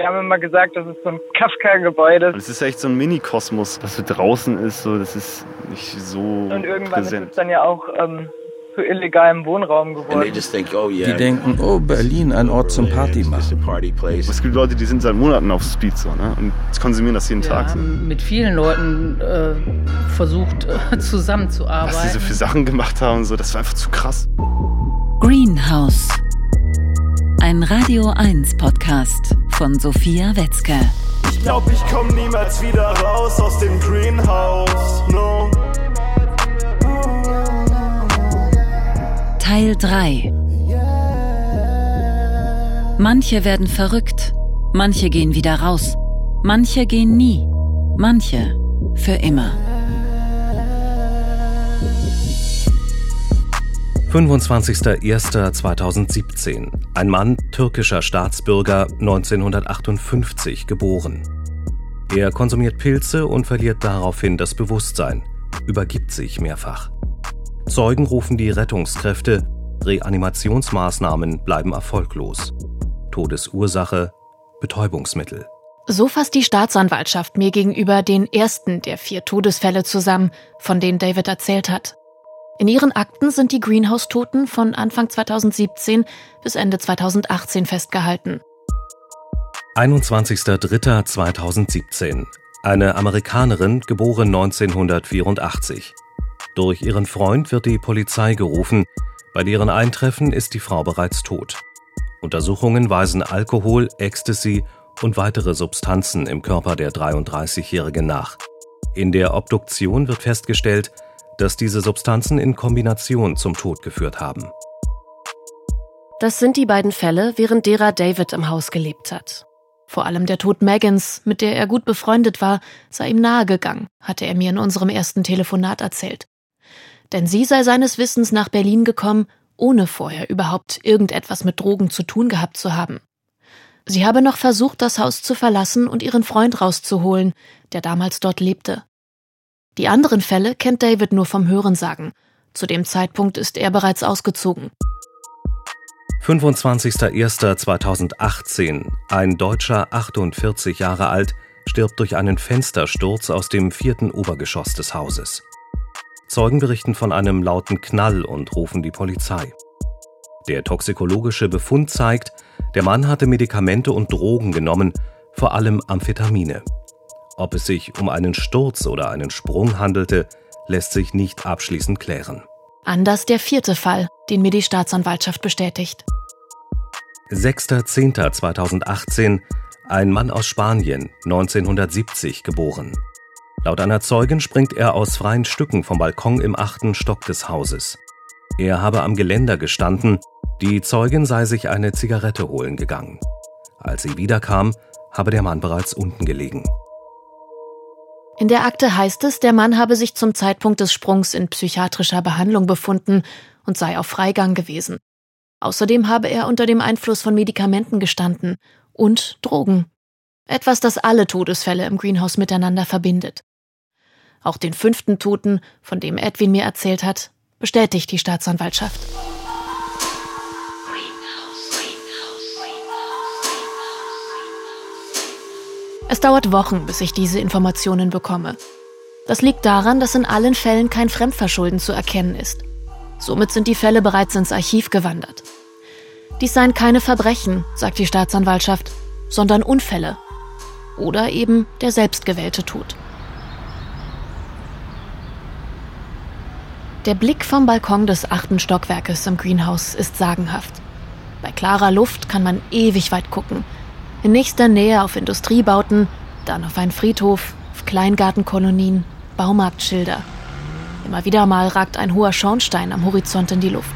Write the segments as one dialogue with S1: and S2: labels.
S1: Wir haben immer gesagt, das ist so ein Kafka-Gebäude.
S2: Es ist echt so ein Mini-Kosmos, was so draußen ist. So, das ist nicht so
S1: Und irgendwann
S2: präsent.
S1: ist es dann ja auch ähm, zu illegalem Wohnraum geworden.
S3: Die denken, oh, Berlin, ein Ort zum Party machen.
S2: Es gibt Leute, die sind seit Monaten auf Speed so, ne? und konsumieren das jeden
S4: Wir
S2: Tag. So.
S4: haben mit vielen Leuten äh, versucht, äh, zusammenzuarbeiten.
S2: Was die so für Sachen gemacht haben, so, das war einfach zu krass.
S5: Greenhouse. Ein Radio 1 Podcast von Sophia Wetzke.
S6: Ich glaub, ich komm niemals wieder raus aus dem Greenhouse. No.
S5: Teil 3. Manche werden verrückt, manche gehen wieder raus, manche gehen nie, manche für immer.
S7: 25.01.2017. Ein Mann, türkischer Staatsbürger, 1958 geboren. Er konsumiert Pilze und verliert daraufhin das Bewusstsein, übergibt sich mehrfach. Zeugen rufen die Rettungskräfte, Reanimationsmaßnahmen bleiben erfolglos. Todesursache Betäubungsmittel.
S8: So fasst die Staatsanwaltschaft mir gegenüber den ersten der vier Todesfälle zusammen, von denen David erzählt hat. In ihren Akten sind die Greenhouse-Toten von Anfang 2017 bis Ende 2018 festgehalten.
S7: 21.03.2017. Eine Amerikanerin, geboren 1984. Durch ihren Freund wird die Polizei gerufen. Bei deren Eintreffen ist die Frau bereits tot. Untersuchungen weisen Alkohol, Ecstasy und weitere Substanzen im Körper der 33-Jährigen nach. In der Obduktion wird festgestellt, dass diese Substanzen in Kombination zum Tod geführt haben.
S8: Das sind die beiden Fälle, während derer David im Haus gelebt hat. Vor allem der Tod Megans, mit der er gut befreundet war, sei ihm nahegegangen, hatte er mir in unserem ersten Telefonat erzählt. Denn sie sei seines Wissens nach Berlin gekommen, ohne vorher überhaupt irgendetwas mit Drogen zu tun gehabt zu haben. Sie habe noch versucht, das Haus zu verlassen und ihren Freund rauszuholen, der damals dort lebte. Die anderen Fälle kennt David nur vom Hörensagen. Zu dem Zeitpunkt ist er bereits ausgezogen.
S7: 25.01.2018. Ein Deutscher, 48 Jahre alt, stirbt durch einen Fenstersturz aus dem vierten Obergeschoss des Hauses. Zeugen berichten von einem lauten Knall und rufen die Polizei. Der toxikologische Befund zeigt, der Mann hatte Medikamente und Drogen genommen, vor allem Amphetamine. Ob es sich um einen Sturz oder einen Sprung handelte, lässt sich nicht abschließend klären.
S8: Anders der vierte Fall, den mir die Staatsanwaltschaft bestätigt.
S7: 6.10.2018. Ein Mann aus Spanien, 1970 geboren. Laut einer Zeugin springt er aus freien Stücken vom Balkon im achten Stock des Hauses. Er habe am Geländer gestanden, die Zeugin sei sich eine Zigarette holen gegangen. Als sie wiederkam, habe der Mann bereits unten gelegen.
S8: In der Akte heißt es, der Mann habe sich zum Zeitpunkt des Sprungs in psychiatrischer Behandlung befunden und sei auf Freigang gewesen. Außerdem habe er unter dem Einfluss von Medikamenten gestanden und Drogen. Etwas, das alle Todesfälle im Greenhouse miteinander verbindet. Auch den fünften Toten, von dem Edwin mir erzählt hat, bestätigt die Staatsanwaltschaft. Es dauert Wochen, bis ich diese Informationen bekomme. Das liegt daran, dass in allen Fällen kein Fremdverschulden zu erkennen ist. Somit sind die Fälle bereits ins Archiv gewandert. Dies seien keine Verbrechen, sagt die Staatsanwaltschaft, sondern Unfälle. Oder eben der selbstgewählte Tod. Der Blick vom Balkon des achten Stockwerkes im Greenhouse ist sagenhaft. Bei klarer Luft kann man ewig weit gucken. In nächster Nähe auf Industriebauten, dann auf einen Friedhof, auf Kleingartenkolonien, Baumarktschilder. Immer wieder mal ragt ein hoher Schornstein am Horizont in die Luft.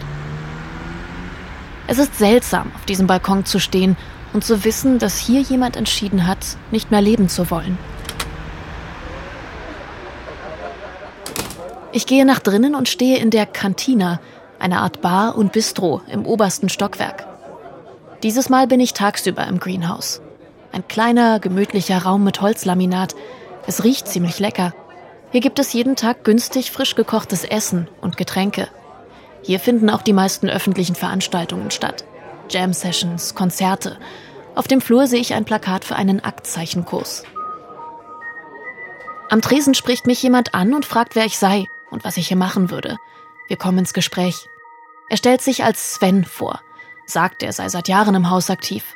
S8: Es ist seltsam, auf diesem Balkon zu stehen und zu wissen, dass hier jemand entschieden hat, nicht mehr leben zu wollen. Ich gehe nach drinnen und stehe in der Cantina, einer Art Bar und Bistro im obersten Stockwerk. Dieses Mal bin ich tagsüber im Greenhouse. Ein kleiner, gemütlicher Raum mit Holzlaminat. Es riecht ziemlich lecker. Hier gibt es jeden Tag günstig frisch gekochtes Essen und Getränke. Hier finden auch die meisten öffentlichen Veranstaltungen statt. Jam-Sessions, Konzerte Auf dem Flur sehe ich ein Plakat für einen Aktzeichenkurs. Am Tresen spricht mich jemand an und fragt, wer ich sei und was ich hier machen würde. Wir kommen ins Gespräch. Er stellt sich als Sven vor, sagt, er sei seit Jahren im Haus aktiv.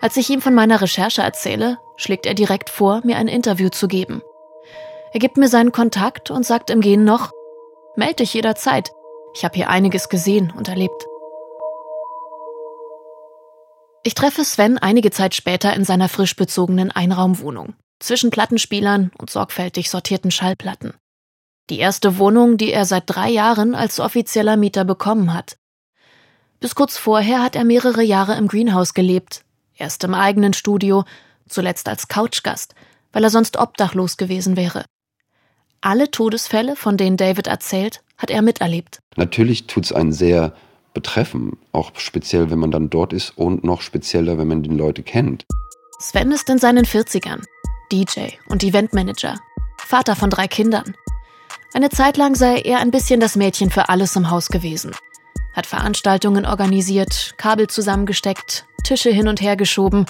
S8: Als ich ihm von meiner Recherche erzähle, schlägt er direkt vor, mir ein Interview zu geben. Er gibt mir seinen Kontakt und sagt im Gehen noch, melde dich jederzeit. Ich habe hier einiges gesehen und erlebt. Ich treffe Sven einige Zeit später in seiner frisch bezogenen Einraumwohnung, zwischen Plattenspielern und sorgfältig sortierten Schallplatten. Die erste Wohnung, die er seit drei Jahren als offizieller Mieter bekommen hat. Bis kurz vorher hat er mehrere Jahre im Greenhouse gelebt, erst im eigenen Studio, zuletzt als Couchgast, weil er sonst obdachlos gewesen wäre. Alle Todesfälle, von denen David erzählt, hat er miterlebt.
S9: Natürlich tut es einen sehr betreffen, auch speziell, wenn man dann dort ist und noch spezieller, wenn man die Leute kennt.
S8: Sven ist in seinen 40ern, DJ und Eventmanager, Vater von drei Kindern. Eine Zeit lang sei er ein bisschen das Mädchen für alles im Haus gewesen. Hat Veranstaltungen organisiert, Kabel zusammengesteckt, Tische hin und her geschoben,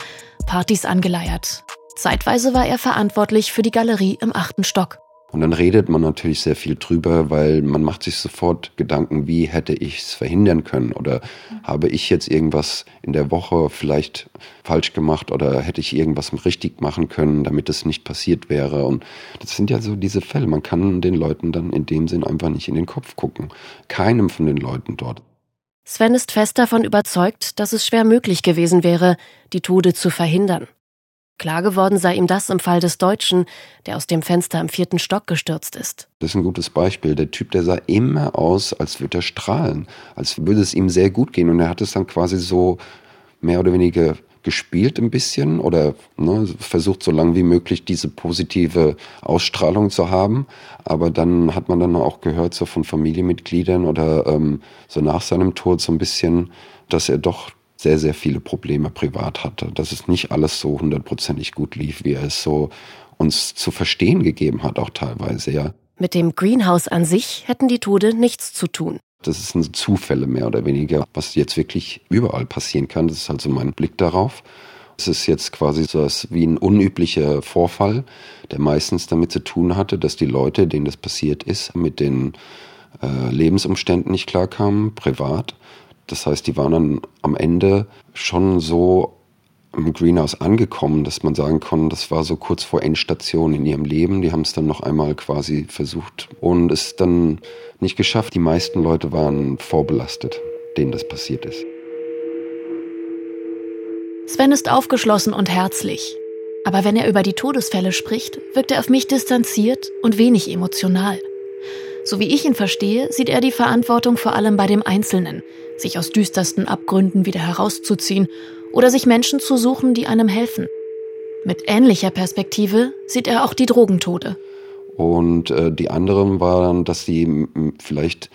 S8: Partys angeleiert. Zeitweise war er verantwortlich für die Galerie im achten Stock.
S9: Und dann redet man natürlich sehr viel drüber, weil man macht sich sofort Gedanken, wie hätte ich es verhindern können oder habe ich jetzt irgendwas in der Woche vielleicht falsch gemacht oder hätte ich irgendwas richtig machen können, damit es nicht passiert wäre. Und das sind ja so diese Fälle. Man kann den Leuten dann in dem Sinn einfach nicht in den Kopf gucken. Keinem von den Leuten dort.
S8: Sven ist fest davon überzeugt, dass es schwer möglich gewesen wäre, die Tode zu verhindern. Klar geworden sei ihm das im Fall des Deutschen, der aus dem Fenster im vierten Stock gestürzt ist.
S9: Das ist ein gutes Beispiel. Der Typ, der sah immer aus, als würde er strahlen, als würde es ihm sehr gut gehen. Und er hat es dann quasi so mehr oder weniger gespielt ein bisschen oder ne, versucht so lange wie möglich diese positive Ausstrahlung zu haben. Aber dann hat man dann auch gehört so von Familienmitgliedern oder ähm, so nach seinem Tod so ein bisschen, dass er doch sehr, sehr viele Probleme privat hatte, dass es nicht alles so hundertprozentig gut lief, wie er es so uns zu verstehen gegeben hat, auch teilweise, ja.
S8: Mit dem Greenhouse an sich hätten die Tode nichts zu tun.
S9: Das sind Zufälle mehr oder weniger, was jetzt wirklich überall passieren kann. Das ist also mein Blick darauf. Es ist jetzt quasi so wie ein unüblicher Vorfall, der meistens damit zu tun hatte, dass die Leute, denen das passiert ist, mit den äh, Lebensumständen nicht klarkamen, privat das heißt, die waren dann am Ende schon so im Greenhouse angekommen, dass man sagen kann, das war so kurz vor Endstation in ihrem Leben. Die haben es dann noch einmal quasi versucht und es dann nicht geschafft. Die meisten Leute waren vorbelastet, denen das passiert ist.
S8: Sven ist aufgeschlossen und herzlich. Aber wenn er über die Todesfälle spricht, wirkt er auf mich distanziert und wenig emotional. So wie ich ihn verstehe, sieht er die Verantwortung vor allem bei dem Einzelnen, sich aus düstersten Abgründen wieder herauszuziehen oder sich Menschen zu suchen, die einem helfen. Mit ähnlicher Perspektive sieht er auch die Drogentode.
S9: Und äh, die anderen waren, dass sie vielleicht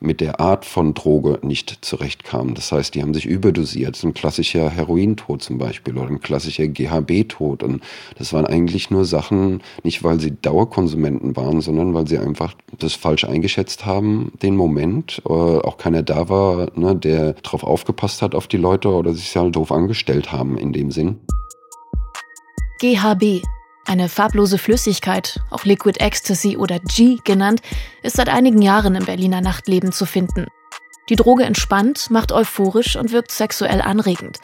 S9: mit der Art von Droge nicht zurechtkamen. Das heißt, die haben sich überdosiert. ein klassischer Herointod zum Beispiel oder ein klassischer GHB-Tod. Und das waren eigentlich nur Sachen, nicht weil sie Dauerkonsumenten waren, sondern weil sie einfach das falsch eingeschätzt haben, den Moment. Äh, auch keiner da war, ne, der drauf aufgepasst hat auf die Leute oder sich halt doof angestellt haben in dem Sinn.
S8: GHB eine farblose Flüssigkeit, auch Liquid Ecstasy oder G genannt, ist seit einigen Jahren im Berliner Nachtleben zu finden. Die Droge entspannt, macht euphorisch und wirkt sexuell anregend.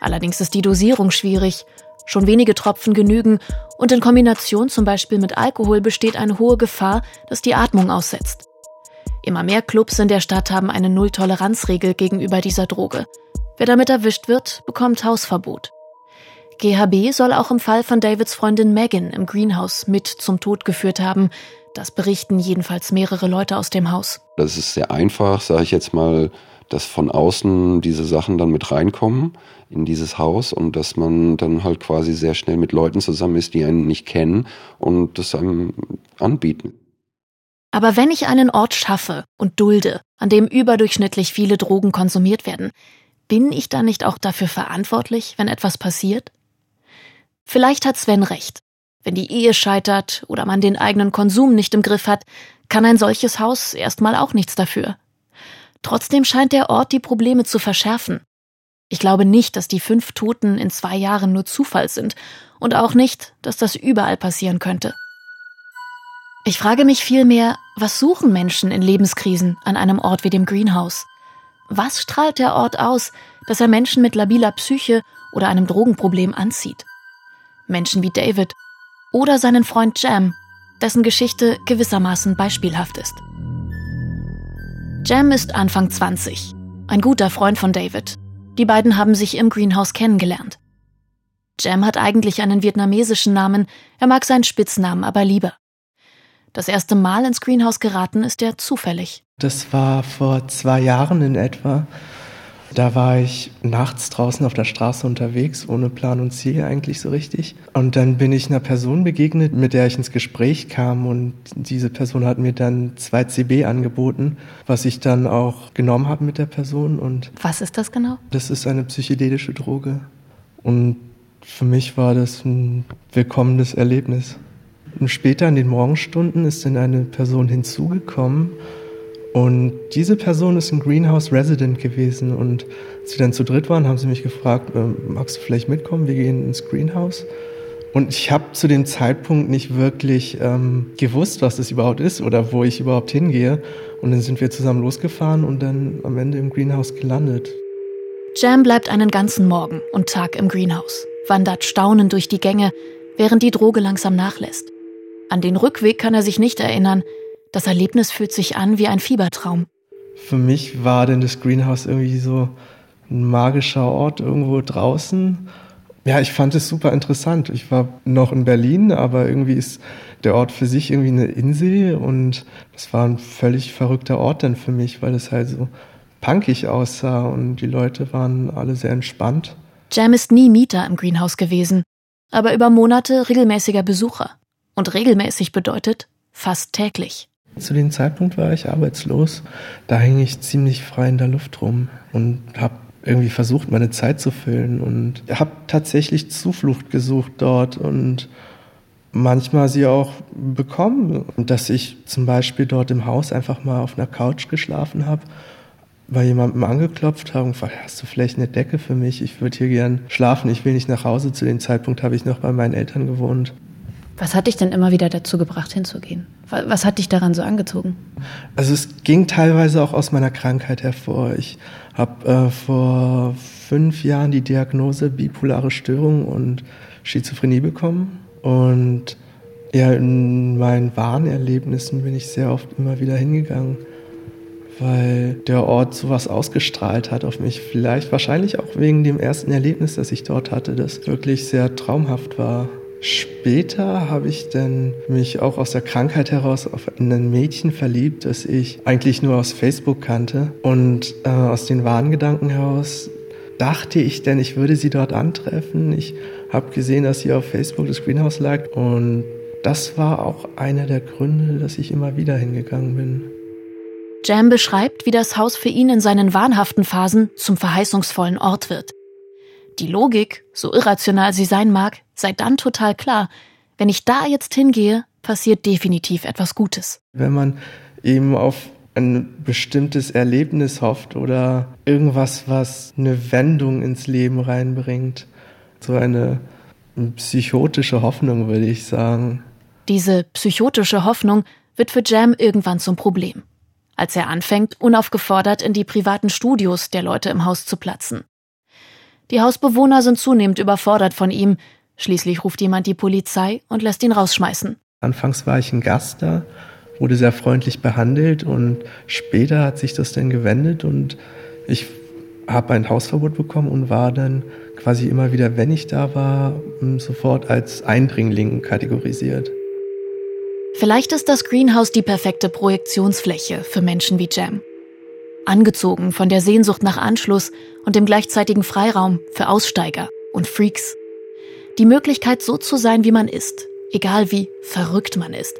S8: Allerdings ist die Dosierung schwierig. Schon wenige Tropfen genügen und in Kombination zum Beispiel mit Alkohol besteht eine hohe Gefahr, dass die Atmung aussetzt. Immer mehr Clubs in der Stadt haben eine Null-Toleranz-Regel gegenüber dieser Droge. Wer damit erwischt wird, bekommt Hausverbot. GHB soll auch im Fall von Davids Freundin Megan im Greenhouse mit zum Tod geführt haben. Das berichten jedenfalls mehrere Leute aus dem Haus.
S9: Das ist sehr einfach, sage ich jetzt mal, dass von außen diese Sachen dann mit reinkommen in dieses Haus und dass man dann halt quasi sehr schnell mit Leuten zusammen ist, die einen nicht kennen und das einem anbieten.
S8: Aber wenn ich einen Ort schaffe und dulde, an dem überdurchschnittlich viele Drogen konsumiert werden, bin ich dann nicht auch dafür verantwortlich, wenn etwas passiert? Vielleicht hat Sven recht. Wenn die Ehe scheitert oder man den eigenen Konsum nicht im Griff hat, kann ein solches Haus erstmal auch nichts dafür. Trotzdem scheint der Ort die Probleme zu verschärfen. Ich glaube nicht, dass die fünf Toten in zwei Jahren nur Zufall sind und auch nicht, dass das überall passieren könnte. Ich frage mich vielmehr, was suchen Menschen in Lebenskrisen an einem Ort wie dem Greenhouse? Was strahlt der Ort aus, dass er Menschen mit labiler Psyche oder einem Drogenproblem anzieht? Menschen wie David oder seinen Freund Jam, dessen Geschichte gewissermaßen beispielhaft ist. Jam ist Anfang 20, ein guter Freund von David. Die beiden haben sich im Greenhouse kennengelernt. Jam hat eigentlich einen vietnamesischen Namen, er mag seinen Spitznamen aber lieber. Das erste Mal ins Greenhouse geraten ist er zufällig.
S10: Das war vor zwei Jahren in etwa. Da war ich nachts draußen auf der Straße unterwegs, ohne Plan und Ziel eigentlich so richtig. Und dann bin ich einer Person begegnet, mit der ich ins Gespräch kam. Und diese Person hat mir dann zwei CB angeboten, was ich dann auch genommen habe mit der Person. Und
S8: was ist das genau?
S10: Das ist eine psychedelische Droge. Und für mich war das ein willkommenes Erlebnis. Und später in den Morgenstunden ist dann eine Person hinzugekommen, und diese Person ist ein Greenhouse Resident gewesen. Und als sie dann zu dritt waren, haben sie mich gefragt, äh, magst du vielleicht mitkommen? Wir gehen ins Greenhouse. Und ich habe zu dem Zeitpunkt nicht wirklich ähm, gewusst, was das überhaupt ist oder wo ich überhaupt hingehe. Und dann sind wir zusammen losgefahren und dann am Ende im Greenhouse gelandet.
S8: Jam bleibt einen ganzen Morgen und Tag im Greenhouse, wandert staunend durch die Gänge, während die Droge langsam nachlässt. An den Rückweg kann er sich nicht erinnern, das Erlebnis fühlt sich an wie ein Fiebertraum.
S10: Für mich war denn das Greenhouse irgendwie so ein magischer Ort irgendwo draußen. Ja, ich fand es super interessant. Ich war noch in Berlin, aber irgendwie ist der Ort für sich irgendwie eine Insel und das war ein völlig verrückter Ort dann für mich, weil es halt so punkig aussah und die Leute waren alle sehr entspannt.
S8: Jam ist nie Mieter im Greenhouse gewesen, aber über Monate regelmäßiger Besucher. Und regelmäßig bedeutet fast täglich.
S10: Zu dem Zeitpunkt war ich arbeitslos. Da hing ich ziemlich frei in der Luft rum und habe irgendwie versucht, meine Zeit zu füllen und habe tatsächlich Zuflucht gesucht dort und manchmal sie auch bekommen. Dass ich zum Beispiel dort im Haus einfach mal auf einer Couch geschlafen habe, bei jemandem angeklopft habe und gefragt, hast du vielleicht eine Decke für mich? Ich würde hier gern schlafen, ich will nicht nach Hause. Zu dem Zeitpunkt habe ich noch bei meinen Eltern gewohnt.
S4: Was hat dich denn immer wieder dazu gebracht, hinzugehen? Was hat dich daran so angezogen?
S10: Also es ging teilweise auch aus meiner Krankheit hervor. Ich habe äh, vor fünf Jahren die Diagnose bipolare Störung und Schizophrenie bekommen. Und ja, in meinen Warnerlebnissen bin ich sehr oft immer wieder hingegangen, weil der Ort sowas ausgestrahlt hat auf mich. Vielleicht, wahrscheinlich auch wegen dem ersten Erlebnis, das ich dort hatte, das wirklich sehr traumhaft war. Später habe ich dann mich auch aus der Krankheit heraus auf ein Mädchen verliebt, das ich eigentlich nur aus Facebook kannte. Und äh, aus den Wahngedanken heraus dachte ich denn, ich würde sie dort antreffen. Ich habe gesehen, dass sie auf Facebook das Greenhouse lag. Und das war auch einer der Gründe, dass ich immer wieder hingegangen bin.
S8: Jam beschreibt, wie das Haus für ihn in seinen wahnhaften Phasen zum verheißungsvollen Ort wird. Die Logik, so irrational sie sein mag, sei dann total klar. Wenn ich da jetzt hingehe, passiert definitiv etwas Gutes.
S10: Wenn man eben auf ein bestimmtes Erlebnis hofft oder irgendwas, was eine Wendung ins Leben reinbringt. So eine psychotische Hoffnung, würde ich sagen.
S8: Diese psychotische Hoffnung wird für Jam irgendwann zum Problem. Als er anfängt, unaufgefordert in die privaten Studios der Leute im Haus zu platzen. Die Hausbewohner sind zunehmend überfordert von ihm. Schließlich ruft jemand die Polizei und lässt ihn rausschmeißen.
S10: Anfangs war ich ein Gast da, wurde sehr freundlich behandelt und später hat sich das dann gewendet und ich habe ein Hausverbot bekommen und war dann quasi immer wieder, wenn ich da war, sofort als Eindringling kategorisiert.
S8: Vielleicht ist das Greenhouse die perfekte Projektionsfläche für Menschen wie Jam angezogen von der Sehnsucht nach Anschluss und dem gleichzeitigen Freiraum für Aussteiger und Freaks. Die Möglichkeit, so zu sein, wie man ist, egal wie verrückt man ist.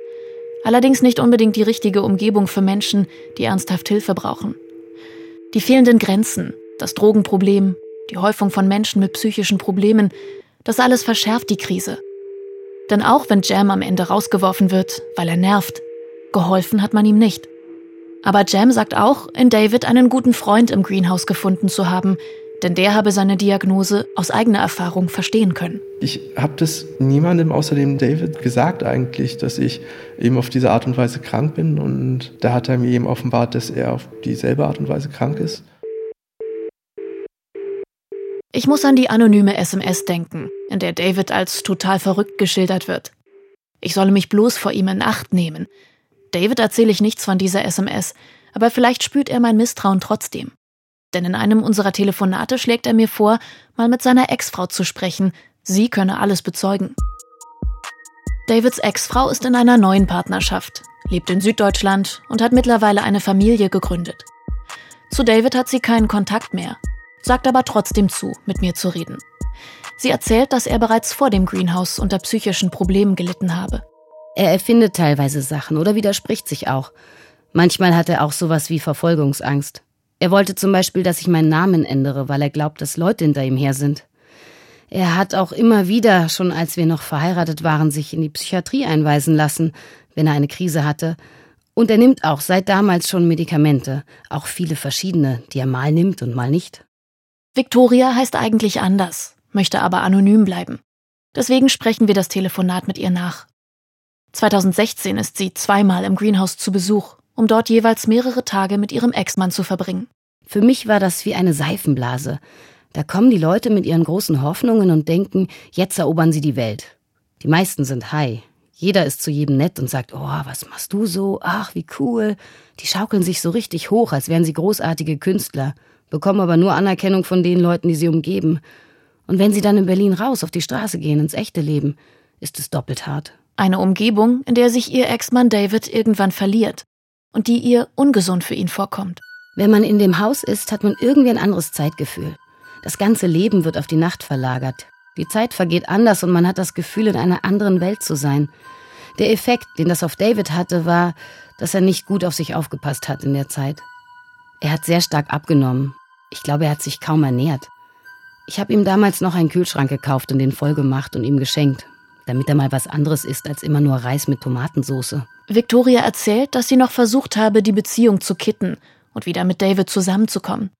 S8: Allerdings nicht unbedingt die richtige Umgebung für Menschen, die ernsthaft Hilfe brauchen. Die fehlenden Grenzen, das Drogenproblem, die Häufung von Menschen mit psychischen Problemen, das alles verschärft die Krise. Denn auch wenn Jam am Ende rausgeworfen wird, weil er nervt, geholfen hat man ihm nicht. Aber Jam sagt auch, in David einen guten Freund im Greenhouse gefunden zu haben, Denn der habe seine Diagnose aus eigener Erfahrung verstehen können.
S10: Ich habe das niemandem außer dem David gesagt eigentlich, dass ich eben auf diese Art und Weise krank bin. Und da hat er mir eben offenbart, dass er auf dieselbe Art und Weise krank ist.
S8: Ich muss an die anonyme SMS denken, in der David als total verrückt geschildert wird. Ich solle mich bloß vor ihm in Acht nehmen. David erzähle ich nichts von dieser SMS, aber vielleicht spürt er mein Misstrauen trotzdem. Denn in einem unserer Telefonate schlägt er mir vor, mal mit seiner Ex-Frau zu sprechen. Sie könne alles bezeugen. Davids Ex-Frau ist in einer neuen Partnerschaft, lebt in Süddeutschland und hat mittlerweile eine Familie gegründet. Zu David hat sie keinen Kontakt mehr, sagt aber trotzdem zu, mit mir zu reden. Sie erzählt, dass er bereits vor dem Greenhouse unter psychischen Problemen gelitten habe.
S11: Er erfindet teilweise Sachen oder widerspricht sich auch. Manchmal hat er auch sowas wie Verfolgungsangst. Er wollte zum Beispiel, dass ich meinen Namen ändere, weil er glaubt, dass Leute hinter ihm her sind. Er hat auch immer wieder, schon als wir noch verheiratet waren, sich in die Psychiatrie einweisen lassen, wenn er eine Krise hatte. Und er nimmt auch seit damals schon Medikamente, auch viele verschiedene, die er mal nimmt und mal nicht.
S8: Victoria heißt eigentlich anders, möchte aber anonym bleiben. Deswegen sprechen wir das Telefonat mit ihr nach. 2016 ist sie zweimal im Greenhouse zu Besuch um dort jeweils mehrere Tage mit ihrem Ex-Mann zu verbringen.
S11: Für mich war das wie eine Seifenblase. Da kommen die Leute mit ihren großen Hoffnungen und denken, jetzt erobern sie die Welt. Die meisten sind high. Jeder ist zu jedem nett und sagt, oh, was machst du so? Ach, wie cool. Die schaukeln sich so richtig hoch, als wären sie großartige Künstler, bekommen aber nur Anerkennung von den Leuten, die sie umgeben. Und wenn sie dann in Berlin raus auf die Straße gehen, ins echte Leben, ist es doppelt hart.
S8: Eine Umgebung, in der sich ihr Ex-Mann David irgendwann verliert und die ihr ungesund für ihn vorkommt.
S11: Wenn man in dem Haus ist, hat man irgendwie ein anderes Zeitgefühl. Das ganze Leben wird auf die Nacht verlagert. Die Zeit vergeht anders und man hat das Gefühl, in einer anderen Welt zu sein. Der Effekt, den das auf David hatte, war, dass er nicht gut auf sich aufgepasst hat in der Zeit. Er hat sehr stark abgenommen. Ich glaube, er hat sich kaum ernährt. Ich habe ihm damals noch einen Kühlschrank gekauft und den vollgemacht und ihm geschenkt damit er mal was anderes isst als immer nur Reis mit Tomatensauce.
S8: Victoria erzählt, dass sie noch versucht habe, die Beziehung zu kitten und wieder mit David zusammenzukommen.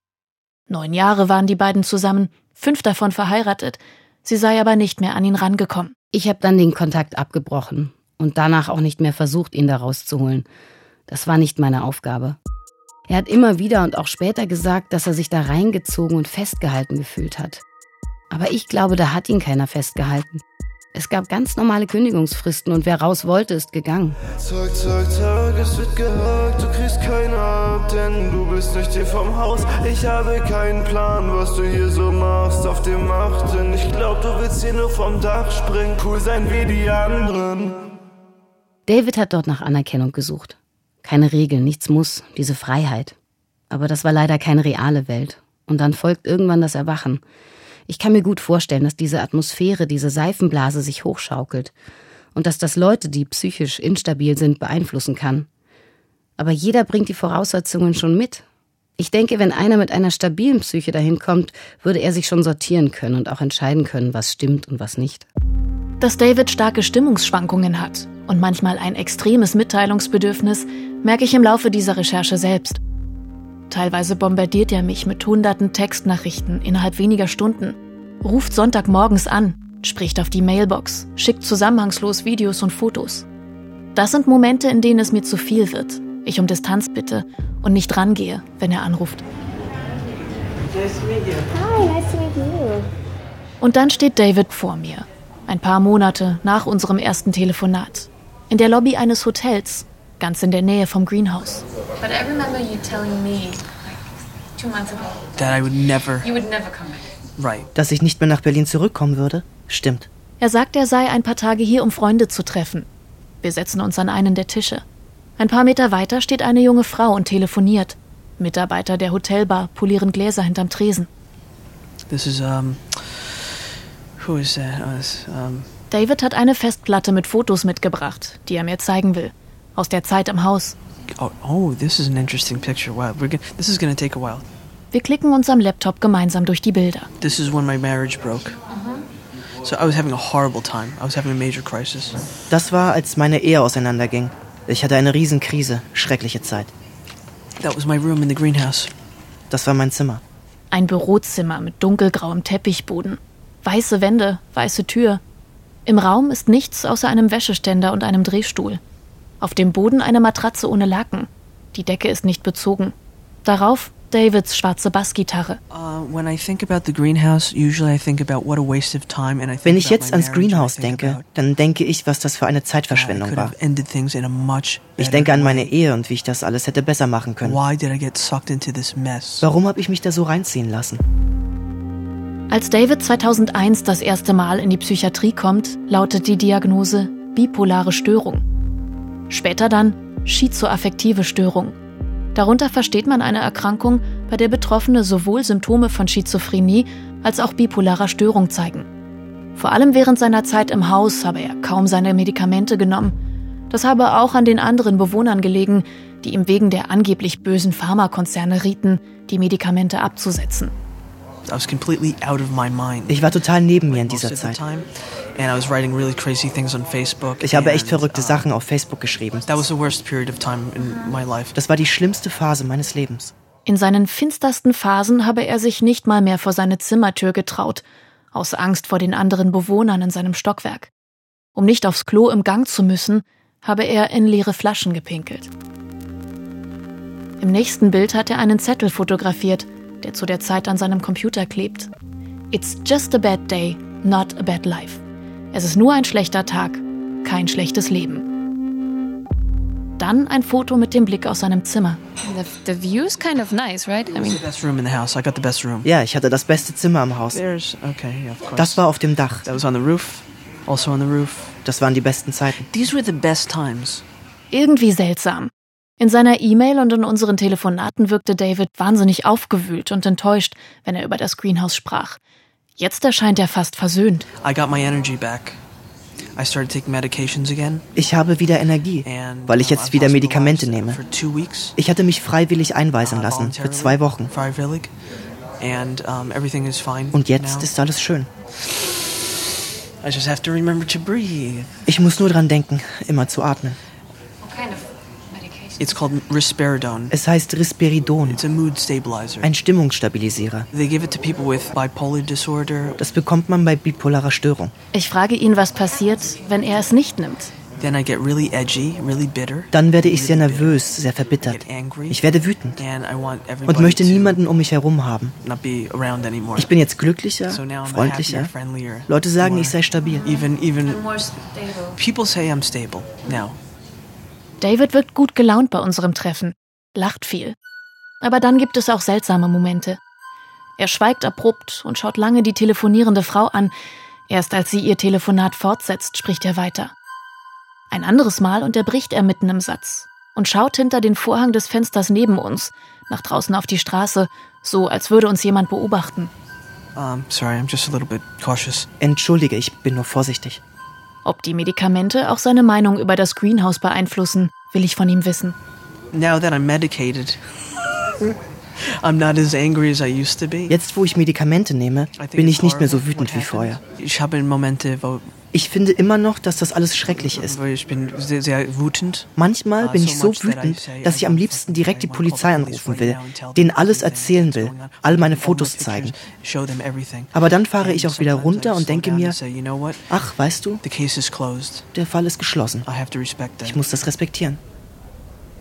S8: Neun Jahre waren die beiden zusammen, fünf davon verheiratet. Sie sei aber nicht mehr an ihn rangekommen.
S11: Ich habe dann den Kontakt abgebrochen und danach auch nicht mehr versucht, ihn da rauszuholen. Das war nicht meine Aufgabe. Er hat immer wieder und auch später gesagt, dass er sich da reingezogen und festgehalten gefühlt hat. Aber ich glaube, da hat ihn keiner festgehalten. Es gab ganz normale Kündigungsfristen und wer raus wollte, ist gegangen.
S6: Tag, Tag, Tag, es wird gehakt, du kriegst keinen ab, denn du bist nicht hier vom Haus. Ich habe keinen Plan, was du hier so machst auf dem Achten. Ich glaub, du willst hier nur vom Dach springen, cool sein wie die anderen.
S11: David hat dort nach Anerkennung gesucht. Keine Regeln, nichts muss, diese Freiheit. Aber das war leider keine reale Welt. Und dann folgt irgendwann das Erwachen. Ich kann mir gut vorstellen, dass diese Atmosphäre, diese Seifenblase sich hochschaukelt und dass das Leute, die psychisch instabil sind, beeinflussen kann. Aber jeder bringt die Voraussetzungen schon mit. Ich denke, wenn einer mit einer stabilen Psyche dahin kommt, würde er sich schon sortieren können und auch entscheiden können, was stimmt und was nicht.
S8: Dass David starke Stimmungsschwankungen hat und manchmal ein extremes Mitteilungsbedürfnis, merke ich im Laufe dieser Recherche selbst. Teilweise bombardiert er mich mit hunderten Textnachrichten innerhalb weniger Stunden, ruft Sonntagmorgens an, spricht auf die Mailbox, schickt zusammenhangslos Videos und Fotos. Das sind Momente, in denen es mir zu viel wird, ich um Distanz bitte und nicht rangehe, wenn er anruft.
S12: Nice to meet you. Hi, nice to meet you.
S8: Und dann steht David vor mir, ein paar Monate nach unserem ersten Telefonat, in der Lobby eines Hotels ganz in der Nähe vom Greenhouse.
S13: But I remember you telling me like two months ago
S14: that I would never.
S13: You would never come back.
S14: Right. Dass ich nicht mehr nach Berlin zurückkommen würde, stimmt.
S8: Er sagt, er sei ein paar Tage hier, um Freunde zu treffen. Wir setzen uns an einen der Tische. Ein paar Meter weiter steht eine junge Frau und telefoniert. Mitarbeiter der Hotelbar polieren Gläser hinterm Tresen.
S14: This is um who is that? Uh, um,
S8: David hat eine Festplatte mit Fotos mitgebracht, die er mir zeigen will aus der Zeit im Haus.
S14: Oh, oh this is an interesting picture. Wow, we're gonna, this is going to take a while.
S8: Wir klicken uns am Laptop gemeinsam durch die Bilder.
S14: This is when my marriage broke. So I was having a horrible time. I was having a major crisis. Das war, als meine Ehe auseinanderging. Ich hatte eine Riesenkrise, schreckliche Zeit. That was my room in the greenhouse. Das war mein Zimmer.
S8: Ein Bürozimmer mit dunkelgrauem Teppichboden. Weiße Wände, weiße Tür. Im Raum ist nichts außer einem Wäscheständer und einem Drehstuhl. Auf dem Boden eine Matratze ohne Laken. Die Decke ist nicht bezogen. Darauf Davids schwarze Bassgitarre.
S14: Wenn ich jetzt ans Greenhouse denke, dann denke ich, was das für eine Zeitverschwendung war. Ich denke an meine Ehe und wie ich das alles hätte besser machen können. Warum habe ich mich da so reinziehen lassen?
S8: Als David 2001 das erste Mal in die Psychiatrie kommt, lautet die Diagnose bipolare Störung. Später dann schizoaffektive Störung. Darunter versteht man eine Erkrankung, bei der Betroffene sowohl Symptome von Schizophrenie als auch bipolarer Störung zeigen. Vor allem während seiner Zeit im Haus habe er kaum seine Medikamente genommen. Das habe auch an den anderen Bewohnern gelegen, die ihm wegen der angeblich bösen Pharmakonzerne rieten, die Medikamente abzusetzen.
S14: Ich war total neben mir in dieser Zeit. Ich habe echt verrückte Sachen auf Facebook geschrieben. Das war die schlimmste Phase meines Lebens.
S8: In seinen finstersten Phasen habe er sich nicht mal mehr vor seine Zimmertür getraut, aus Angst vor den anderen Bewohnern in seinem Stockwerk. Um nicht aufs Klo im Gang zu müssen, habe er in leere Flaschen gepinkelt. Im nächsten Bild hat er einen Zettel fotografiert, der zu der Zeit an seinem Computer klebt. It's just a bad day, not a bad life. Es ist nur ein schlechter Tag, kein schlechtes Leben. Dann ein Foto mit dem Blick aus seinem Zimmer.
S13: The, the view is kind of nice, right? I mean,
S14: Ja, ich hatte das beste Zimmer im Haus.
S15: okay, yeah, of course.
S14: Das war auf dem Dach.
S15: That was on the roof. Also on the roof.
S14: Das waren die besten Zeiten.
S15: These were the best times.
S8: Irgendwie seltsam. In seiner E-Mail und in unseren Telefonaten wirkte David wahnsinnig aufgewühlt und enttäuscht, wenn er über das Greenhouse sprach. Jetzt erscheint er fast versöhnt.
S15: I got my energy back. I started taking medications again.
S14: Ich habe wieder Energie, weil ich jetzt wieder Medikamente nehme. Ich hatte mich freiwillig einweisen lassen für zwei Wochen.
S15: And everything is fine
S14: Und jetzt ist alles schön.
S15: I just have to remember to breathe.
S14: Ich muss nur dran denken, immer zu atmen.
S13: what kind of medication?
S15: It's called risperidone.
S14: Es heißt Risperidon,
S15: It's a mood stabilizer.
S14: ein Stimmungsstabilisierer.
S15: They give it to people with bipolar disorder.
S14: Das bekommt man bei bipolarer Störung.
S8: Ich frage ihn, was passiert, wenn er es nicht nimmt.
S15: Then I get really edgy, really bitter.
S14: Dann werde ich sehr nervös, sehr verbittert. Ich werde wütend
S15: And I want
S14: und möchte niemanden um mich herum haben. Ich bin jetzt glücklicher, freundlicher. Leute sagen, ich sei stabil.
S15: People say I'm stable now.
S8: David wirkt gut gelaunt bei unserem Treffen, lacht viel. Aber dann gibt es auch seltsame Momente. Er schweigt abrupt und schaut lange die telefonierende Frau an. Erst als sie ihr Telefonat fortsetzt, spricht er weiter. Ein anderes Mal unterbricht er mitten im Satz und schaut hinter den Vorhang des Fensters neben uns, nach draußen auf die Straße, so als würde uns jemand beobachten.
S15: Um, sorry, I'm just a little bit cautious.
S14: Entschuldige, ich bin nur vorsichtig.
S8: Ob die Medikamente auch seine Meinung über das Greenhouse beeinflussen, will ich von ihm wissen.
S15: Now that I'm medicated, I'm not as angry as I used to be.
S14: Jetzt, wo ich Medikamente nehme, bin ich nicht mehr so wütend wie vorher.
S15: Ich habe Momente, wo
S14: Ich finde immer noch, dass das alles schrecklich ist.
S15: ich bin sehr, sehr wütend.
S14: Manchmal bin ich so wütend, dass ich am liebsten direkt die Polizei anrufen will, denen alles erzählen will, all meine Fotos zeigen. Aber dann fahre ich auch wieder runter und denke mir, ach, weißt du, der Fall ist geschlossen. Ich muss das respektieren.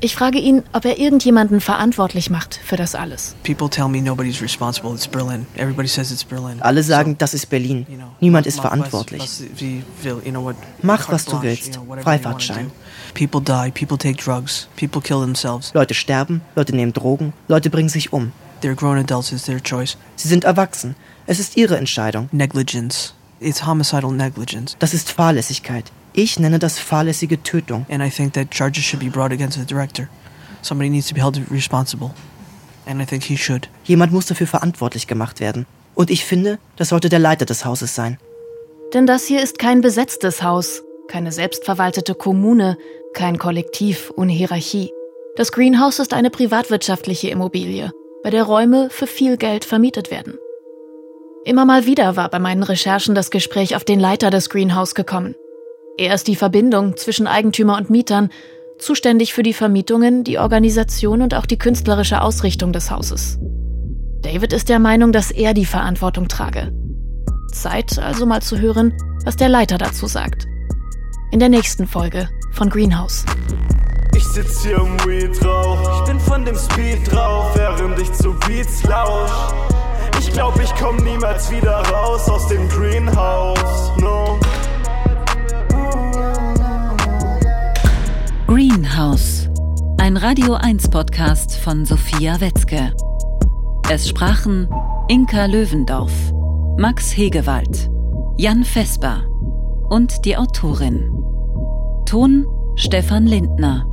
S8: Ich frage ihn, ob er irgendjemanden verantwortlich macht für das alles.
S15: People tell me nobody's responsible. It's Berlin. Everybody says it's Berlin.
S14: Alle sagen, das ist Berlin. Niemand ist verantwortlich.
S15: Mach
S14: was du willst. Freifahrtschein.
S15: People die, people take drugs, people kill themselves.
S14: Leute sterben, Leute nehmen Drogen, Leute bringen sich um.
S15: They're grown adults, it's their choice.
S14: Sie sind erwachsen. Es ist ihre Entscheidung.
S15: Negligence. It's homicidal negligence.
S14: Das ist Fahrlässigkeit. Ich nenne das fahrlässige Tötung.
S15: And I think that charges should be brought against the director. Somebody needs to be held responsible. And I think he should.
S14: Jemand muss dafür verantwortlich gemacht werden. Und ich finde, das sollte der Leiter des Hauses sein.
S8: Denn das hier ist kein besetztes Haus, keine selbstverwaltete Kommune, kein Kollektiv ohne Hierarchie. Das Greenhouse ist eine privatwirtschaftliche Immobilie, bei der Räume für viel Geld vermietet werden. Immer mal wieder war bei meinen Recherchen das Gespräch auf den Leiter des Greenhouse gekommen. Er ist die Verbindung zwischen Eigentümer und Mietern, zuständig für die Vermietungen, die Organisation und auch die künstlerische Ausrichtung des Hauses. David ist der Meinung, dass er die Verantwortung trage. Zeit also mal zu hören, was der Leiter dazu sagt. In der nächsten Folge von Greenhouse.
S6: Ich sitz hier im Weed Rauch. Ich bin von dem Speed drauf, während ich zu Beats lausch. Ich glaub, ich komm niemals wieder raus aus dem Greenhouse. No.
S5: Radio 1 Podcast von Sophia Wetzke. Es sprachen Inka Löwendorf, Max Hegewald, Jan Vesper und die Autorin. Ton Stefan Lindner.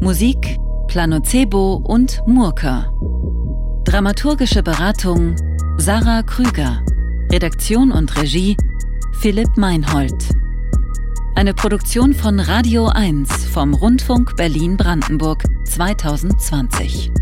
S5: Musik Planocebo und Murker. Dramaturgische Beratung Sarah Krüger. Redaktion und Regie Philipp Meinhold. Eine Produktion von Radio 1 vom Rundfunk Berlin-Brandenburg 2020.